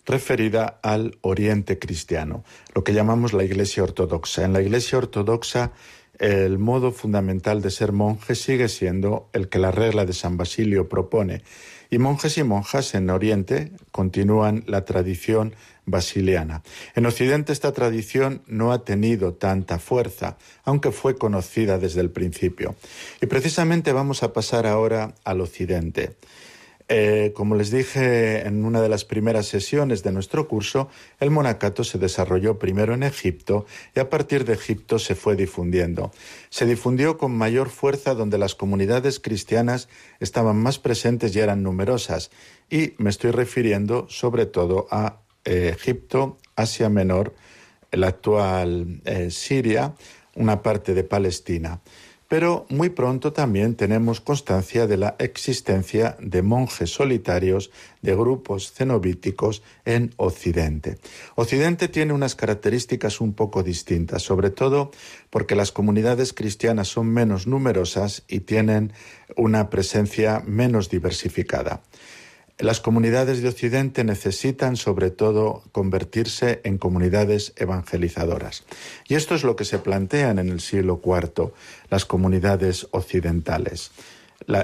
referida al Oriente cristiano, lo que llamamos la Iglesia Ortodoxa. En la Iglesia Ortodoxa el modo fundamental de ser monje sigue siendo el que la regla de San Basilio propone, y monjes y monjas en Oriente continúan la tradición basiliana. En Occidente esta tradición no ha tenido tanta fuerza, aunque fue conocida desde el principio. Y precisamente vamos a pasar ahora al Occidente. Eh, como les dije en una de las primeras sesiones de nuestro curso, el monacato se desarrolló primero en Egipto y a partir de Egipto se fue difundiendo. Se difundió con mayor fuerza donde las comunidades cristianas estaban más presentes y eran numerosas. Y me estoy refiriendo sobre todo a eh, Egipto, Asia Menor, la actual eh, Siria, una parte de Palestina pero muy pronto también tenemos constancia de la existencia de monjes solitarios, de grupos cenobíticos en Occidente. Occidente tiene unas características un poco distintas, sobre todo porque las comunidades cristianas son menos numerosas y tienen una presencia menos diversificada. Las comunidades de Occidente necesitan sobre todo convertirse en comunidades evangelizadoras. Y esto es lo que se plantean en el siglo IV las comunidades occidentales.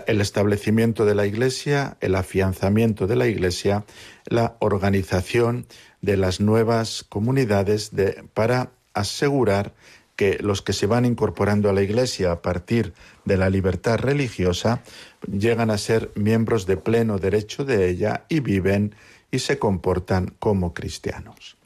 el establecimiento de la Iglesia, el afianzamiento de la Iglesia, la organización de las nuevas comunidades para asegurar que los que se van incorporando a la Iglesia a partir de la libertad religiosa llegan a ser miembros de pleno derecho de ella y viven y se comportan como cristianos.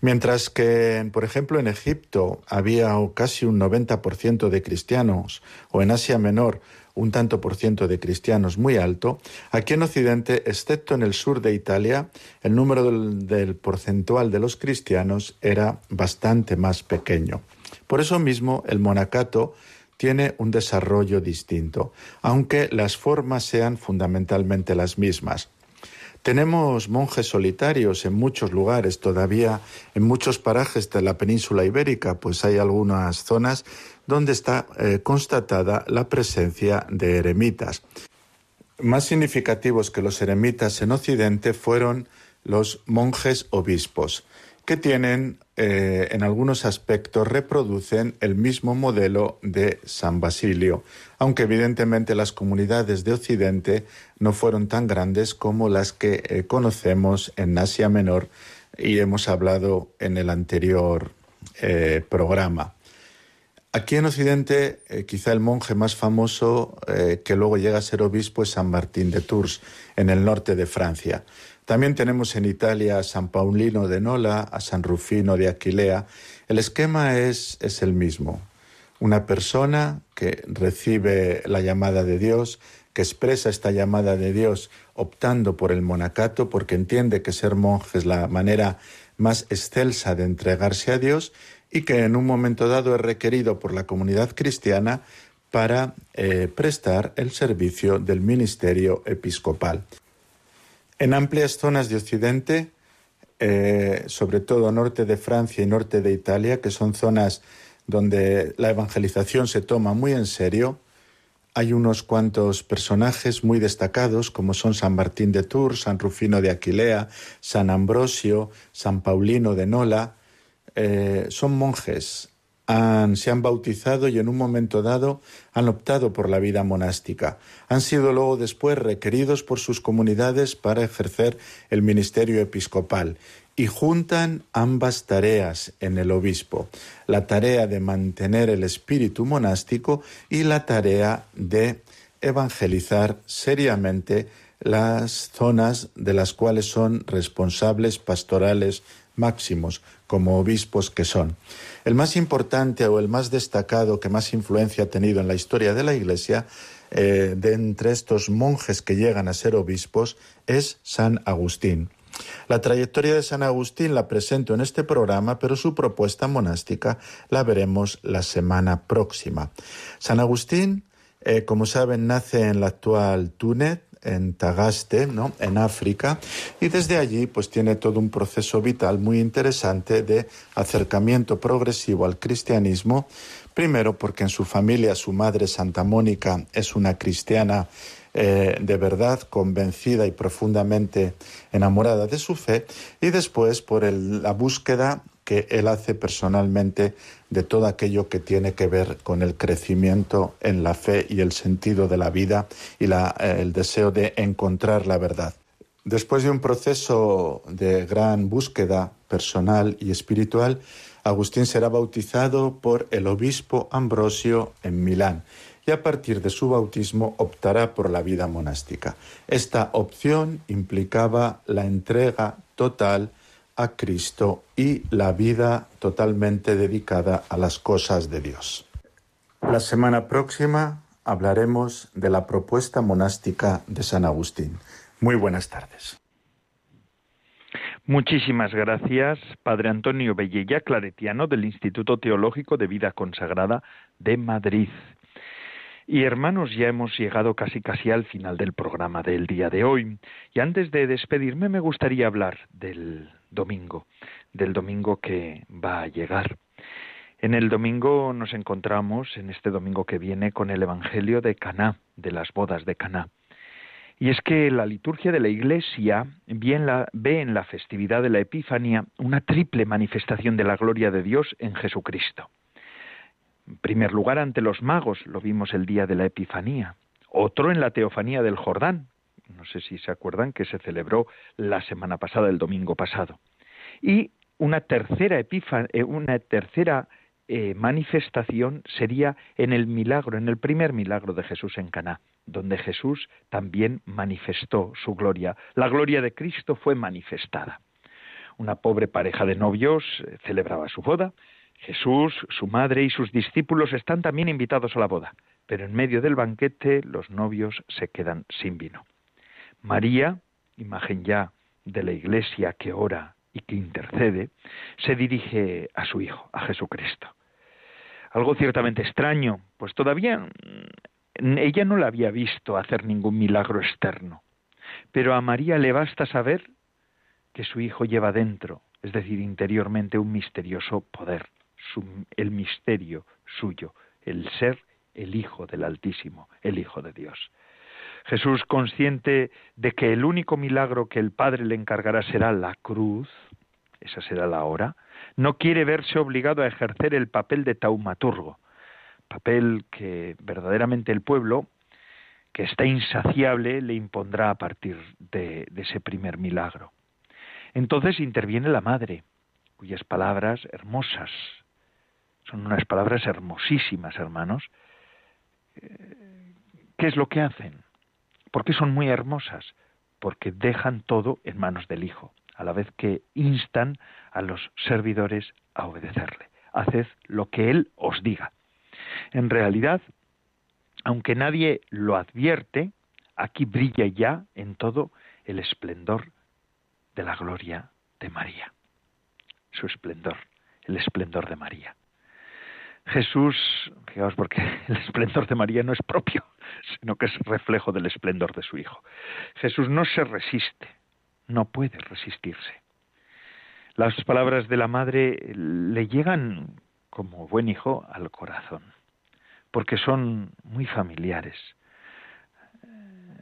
Mientras que, por ejemplo, en Egipto había casi un 90% de cristianos, o en Asia Menor un tanto por ciento de cristianos muy alto, aquí en Occidente, excepto en el sur de Italia, el número del porcentual de los cristianos era bastante más pequeño. Por eso mismo, el monacato tiene un desarrollo distinto, aunque las formas sean fundamentalmente las mismas. Tenemos monjes solitarios en muchos lugares, todavía en muchos parajes de la península ibérica, pues hay algunas zonas donde está eh, constatada la presencia de eremitas. Más significativos que los eremitas en Occidente fueron los monjes obispos, que tienen, eh, en algunos aspectos, reproducen el mismo modelo de San Basilio, aunque evidentemente las comunidades de Occidente no fueron tan grandes como las que eh, conocemos en Asia Menor y hemos hablado en el anterior eh, programa. Aquí en Occidente, quizá el monje más famoso que luego llega a ser obispo es San Martín de Tours, en el norte de Francia. También tenemos en Italia a San Paulino de Nola, a San Rufino de Aquilea. El esquema es, es el mismo. Una persona que recibe la llamada de Dios, que expresa esta llamada de Dios optando por el monacato porque entiende que ser monje es la manera más excelsa de entregarse a Dios y que en un momento dado es requerido por la comunidad cristiana para eh, prestar el servicio del ministerio episcopal. En amplias zonas de Occidente, eh, sobre todo norte de Francia y norte de Italia, que son zonas donde la evangelización se toma muy en serio, hay unos cuantos personajes muy destacados, como son San Martín de Tours, San Rufino de Aquilea, San Ambrosio, San Paulino de Nola. Eh, son monjes se han bautizado y en un momento dado han optado por la vida monástica. Han sido luego después requeridos por sus comunidades para ejercer el ministerio episcopal y juntan ambas tareas en el obispo, la tarea de mantener el espíritu monástico y la tarea de evangelizar seriamente las zonas de las cuales son responsables pastorales máximos, como obispos que son. El más importante o el más destacado que más influencia ha tenido en la historia de la Iglesia, eh, de entre estos monjes que llegan a ser obispos, es San Agustín. La trayectoria de San Agustín la presento en este programa, pero su propuesta monástica la veremos la semana próxima. San Agustín, eh, como saben, nace en la actual Túnez, en Tagaste, ¿no? en África, y desde allí pues tiene todo un proceso vital muy interesante de acercamiento progresivo al cristianismo, primero porque en su familia su madre Santa Mónica es una cristiana eh, de verdad convencida y profundamente enamorada de su fe, y después por la búsqueda que él hace personalmente de todo aquello que tiene que ver con el crecimiento en la fe y el sentido de la vida y eh, el deseo de encontrar la verdad. Después de un proceso de gran búsqueda personal y espiritual, Agustín será bautizado por el obispo Ambrosio en Milán y a partir de su bautismo optará por la vida monástica. Esta opción implicaba la entrega total a Cristo y la vida totalmente dedicada a las cosas de Dios. La semana próxima hablaremos de la propuesta monástica de San Agustín. Muy buenas tardes. Muchísimas gracias, Padre Antonio Bellella, claretiano del Instituto Teológico de Vida Consagrada de Madrid. Y hermanos, ya hemos llegado casi casi al final del programa del día de hoy. Y antes de despedirme me gustaría hablar del domingo, del domingo que va a llegar. En el domingo nos encontramos, en este domingo que viene, con el Evangelio de Caná, de las bodas de Caná. Y es que la liturgia de la Iglesia ve en la festividad de la Epifanía una triple manifestación de la gloria de Dios en Jesucristo. En primer lugar, ante los magos, lo vimos el día de la Epifanía. Otro en la Teofanía del Jordán, no sé si se acuerdan que se celebró la semana pasada, el domingo pasado. Y una tercera, eh, una tercera eh, manifestación sería en el milagro, en el primer milagro de Jesús en Caná, donde Jesús también manifestó su gloria. La gloria de Cristo fue manifestada. Una pobre pareja de novios eh, celebraba su boda. Jesús, su madre y sus discípulos están también invitados a la boda, pero en medio del banquete los novios se quedan sin vino. María, imagen ya de la Iglesia que ora y que intercede, se dirige a su Hijo, a Jesucristo. Algo ciertamente extraño, pues todavía mm, ella no la había visto hacer ningún milagro externo. Pero a María le basta saber que su hijo lleva dentro, es decir, interiormente, un misterioso poder, el misterio suyo, el ser el Hijo del Altísimo, el Hijo de Dios. Jesús, consciente de que el único milagro que el Padre le encargará será la cruz, esa será la hora, no quiere verse obligado a ejercer el papel de taumaturgo, papel que verdaderamente el pueblo, que está insaciable, le impondrá a partir de, de ese primer milagro. Entonces interviene la madre, cuyas palabras hermosas, son unas palabras hermosísimas, hermanos. Eh, ¿Qué es lo que hacen? ¿Por qué son muy hermosas? Porque dejan todo en manos del Hijo, a la vez que instan a los servidores a obedecerle. Haced lo que Él os diga. En realidad, aunque nadie lo advierte, aquí brilla ya en todo el esplendor de la gloria de María. Su esplendor, el esplendor de María. Jesús, fijaos porque el esplendor de María no es propio, sino que es reflejo del esplendor de su Hijo. Jesús no se resiste, no puede resistirse. Las palabras de la madre le llegan como buen hijo al corazón, porque son muy familiares.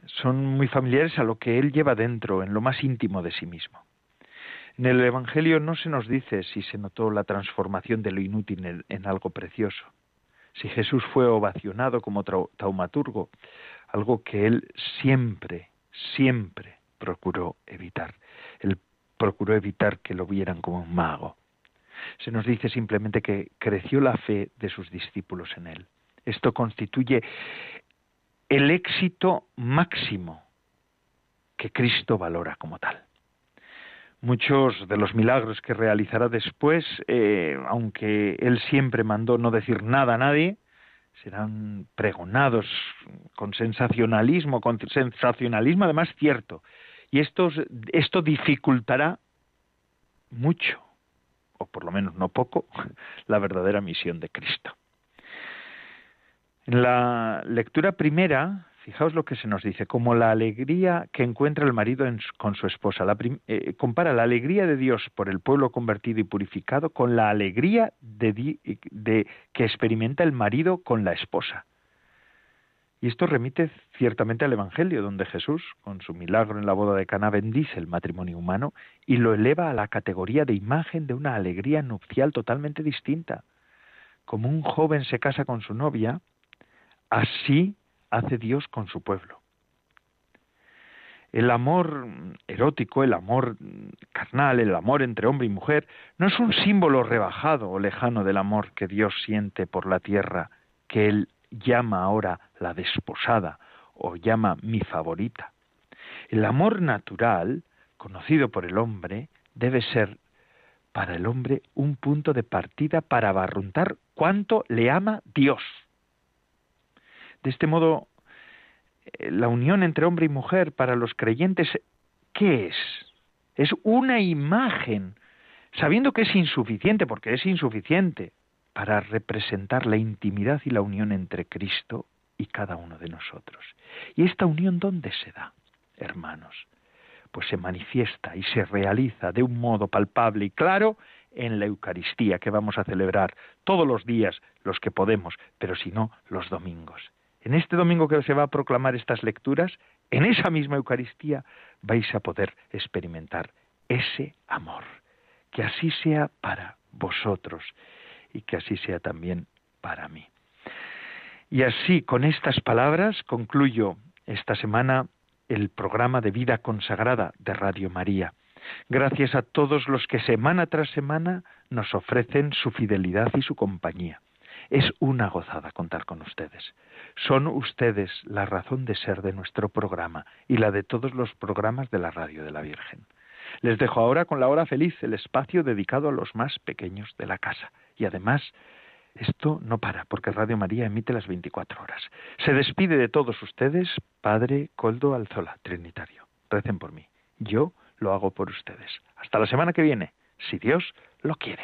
Son muy familiares a lo que él lleva dentro, en lo más íntimo de sí mismo. En el Evangelio no se nos dice si se notó la transformación de lo inútil en, algo precioso, si Jesús fue ovacionado como taumaturgo, algo que él siempre, siempre procuró evitar. Él procuró evitar que lo vieran como un mago. Se nos dice simplemente que creció la fe de sus discípulos en él. Esto constituye el éxito máximo que Cristo valora como tal. Muchos de los milagros que realizará después, eh, aunque él siempre mandó no decir nada a nadie, serán pregonados con sensacionalismo, con sensacionalismo además cierto. Y esto, esto dificultará mucho, o por lo menos no poco, la verdadera misión de Cristo. En la lectura primera, fijaos lo que se nos dice, como la alegría que encuentra el marido con su esposa. Eh, compara la alegría de Dios por el pueblo convertido y purificado con la alegría de, que experimenta el marido con la esposa. Y esto remite ciertamente al Evangelio, donde Jesús, con su milagro en la boda de Caná, bendice el matrimonio humano y lo eleva a la categoría de imagen de una alegría nupcial totalmente distinta. Como un joven se casa con su novia, Así hace Dios con su pueblo. El amor erótico, el amor carnal, el amor entre hombre y mujer, no es un símbolo rebajado o lejano del amor que Dios siente por la tierra, que Él llama ahora la desposada o llama mi favorita. El amor natural, conocido por el hombre, debe ser para el hombre un punto de partida para barruntar cuánto le ama Dios de este modo, eh, la unión entre hombre y mujer para los creyentes, ¿qué es? Es una imagen, sabiendo que es insuficiente, porque es insuficiente, para representar la intimidad y la unión entre Cristo y cada uno de nosotros. ¿Y esta unión dónde se da, hermanos? Pues se manifiesta y se realiza de un modo palpable y claro en la Eucaristía que vamos a celebrar todos los días, los que podemos, pero si no, los domingos. En este domingo que se va a proclamar estas lecturas, en esa misma Eucaristía vais a poder experimentar ese amor. Que así sea para vosotros y que así sea también para mí. Y así, con estas palabras, concluyo esta semana el programa de vida consagrada de Radio María. Gracias a todos los que semana tras semana nos ofrecen su fidelidad y su compañía. Es una gozada contar con ustedes. Son ustedes la razón de ser de nuestro programa y la de todos los programas de la Radio de la Virgen. Les dejo ahora con la hora feliz, el espacio dedicado a los más pequeños de la casa. Y además, esto no para, porque Radio María emite las 24 horas. Se despide de todos ustedes, Padre Coldo Alzola, Trinitario. Recen por mí. Yo lo hago por ustedes. Hasta la semana que viene, si Dios lo quiere.